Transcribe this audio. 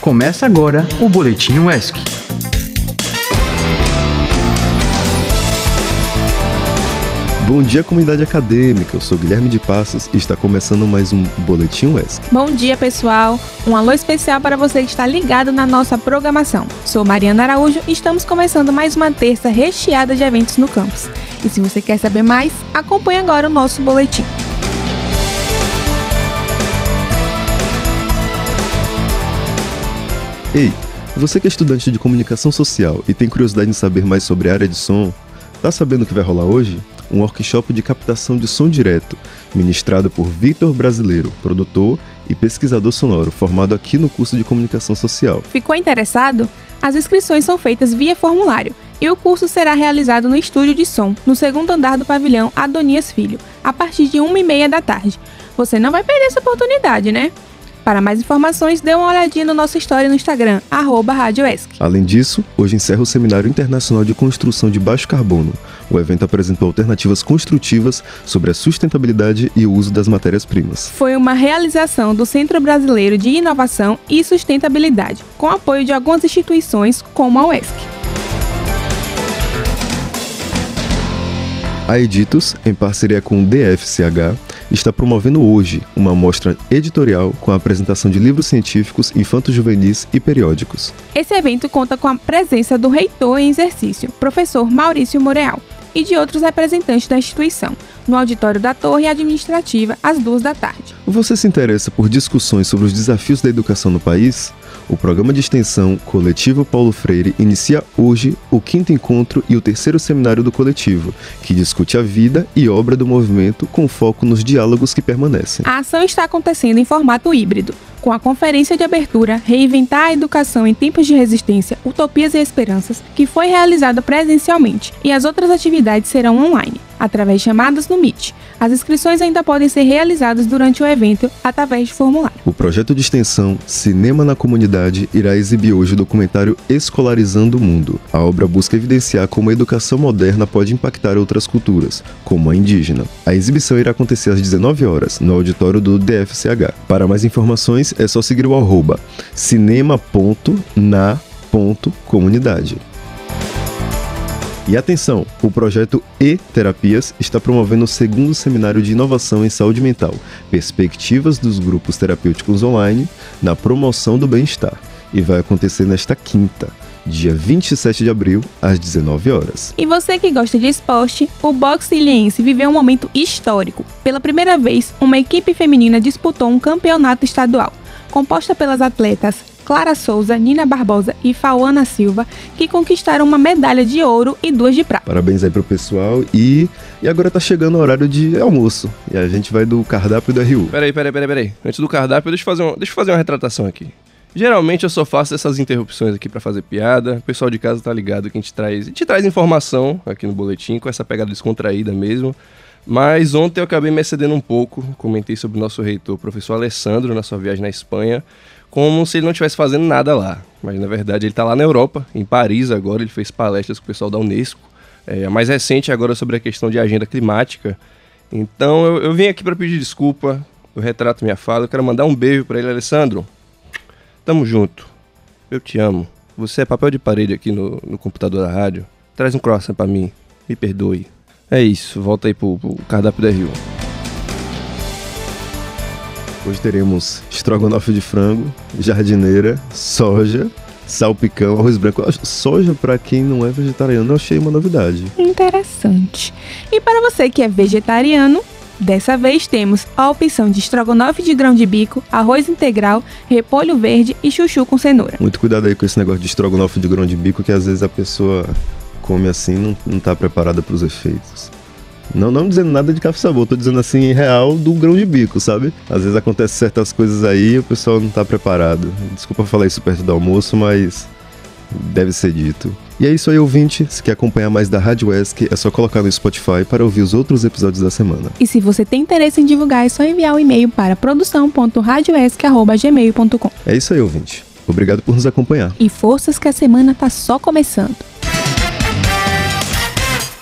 Começa agora o Boletim UESC. Bom dia, comunidade acadêmica. Eu sou Guilherme de Passos e está começando mais um Boletim UESC. Bom dia, pessoal. Um alô especial para você que está ligado na nossa programação. Sou Mariana Araújo e estamos começando mais uma terça recheada de eventos no campus. E se você quer saber mais, acompanhe agora o nosso boletim. Ei, você que é estudante de comunicação social e tem curiosidade em saber mais sobre a área de som, tá sabendo o que vai rolar hoje? Um workshop de captação de som direto, ministrado por Vitor Brasileiro, produtor e pesquisador sonoro, formado aqui no curso de comunicação social. Ficou interessado? As inscrições são feitas via formulário e o curso será realizado no estúdio de som, no segundo andar do pavilhão Adonias Filho, a partir de 1h30 da tarde. Você não vai perder essa oportunidade, né? Para mais informações, dê uma olhadinha no nossa história no Instagram, arroba RádioESC. Além disso, hoje encerra o Seminário Internacional de Construção de Baixo Carbono. O evento apresentou alternativas construtivas sobre a sustentabilidade e o uso das matérias-primas. Foi uma realização do Centro Brasileiro de Inovação e Sustentabilidade, com apoio de algumas instituições como a UESC. A Editos, em parceria com o DFCH, está promovendo hoje uma mostra editorial com a apresentação de livros científicos, infantos juvenis e periódicos. Esse evento conta com a presença do reitor em exercício, professor Maurício Moreal, e de outros representantes da instituição, no auditório da Torre Administrativa, às duas da tarde. Você se interessa por discussões sobre os desafios da educação no país? O programa de extensão Coletivo Paulo Freire inicia hoje o quinto encontro e o terceiro seminário do coletivo, que discute a vida e obra do movimento com foco nos diálogos que permanecem. A ação está acontecendo em formato híbrido, com a conferência de abertura Reinventar a Educação em Tempos de Resistência, Utopias e Esperanças, que foi realizada presencialmente, e as outras atividades serão online, através de chamadas no Meet. As inscrições ainda podem ser realizadas durante o evento através de formulário. O projeto de extensão Cinema na Comunidade irá exibir hoje o documentário Escolarizando o Mundo. A obra busca evidenciar como a educação moderna pode impactar outras culturas, como a indígena. A exibição irá acontecer às 19 horas no auditório do DFCH. Para mais informações é só seguir o arroba cinema.na.comunidade. E atenção, o projeto E-Terapias está promovendo o segundo seminário de inovação em saúde mental, perspectivas dos grupos terapêuticos online na promoção do bem-estar, e vai acontecer nesta quinta, dia 27 de abril, às 19 horas. E você que gosta de esporte, o boxe ilhense viveu um momento histórico. Pela primeira vez, uma equipe feminina disputou um campeonato estadual, composta pelas atletas Clara Souza, Nina Barbosa e Fauana Silva, que conquistaram uma medalha de ouro e duas de prata. Parabéns aí pro pessoal e, e agora tá chegando o horário de almoço. E a gente vai do cardápio da Rio. Peraí, peraí, peraí, peraí. Antes do cardápio, deixa eu fazer, um, deixa eu fazer uma retratação aqui. Geralmente eu só faço essas interrupções aqui para fazer piada. O pessoal de casa tá ligado que a gente traz, a gente traz informação aqui no boletim com essa pegada descontraída mesmo. Mas ontem eu acabei me excedendo um pouco, comentei sobre o nosso reitor, o professor Alessandro, na sua viagem na Espanha, como se ele não estivesse fazendo nada lá. Mas na verdade ele está lá na Europa, em Paris agora, ele fez palestras com o pessoal da Unesco. É, a mais recente agora sobre a questão de agenda climática. Então eu, eu vim aqui para pedir desculpa, eu retrato minha fala, eu quero mandar um beijo para ele, Alessandro. Tamo junto. Eu te amo. Você é papel de parede aqui no, no computador da rádio. Traz um croissant para mim. Me perdoe. É isso, volta aí pro, pro cardápio da Rio. Hoje teremos estrogonofe de frango, jardineira, soja, salpicão, arroz branco. Soja, para quem não é vegetariano, eu achei uma novidade. Interessante. E para você que é vegetariano, dessa vez temos a opção de estrogonofe de grão de bico, arroz integral, repolho verde e chuchu com cenoura. Muito cuidado aí com esse negócio de estrogonofe de grão de bico, que às vezes a pessoa come assim não, não tá preparada para os efeitos. Não, não dizendo nada de café sabor, tô dizendo assim, real do grão de bico, sabe? Às vezes acontece certas coisas aí e o pessoal não tá preparado. Desculpa falar isso perto do almoço, mas deve ser dito. E é isso aí, ouvinte. Se quer acompanhar mais da Rádio ESC, é só colocar no Spotify para ouvir os outros episódios da semana. E se você tem interesse em divulgar, é só enviar um e-mail para produção.radioesc.gmail.com. É isso aí, ouvinte. Obrigado por nos acompanhar. E forças que a semana tá só começando.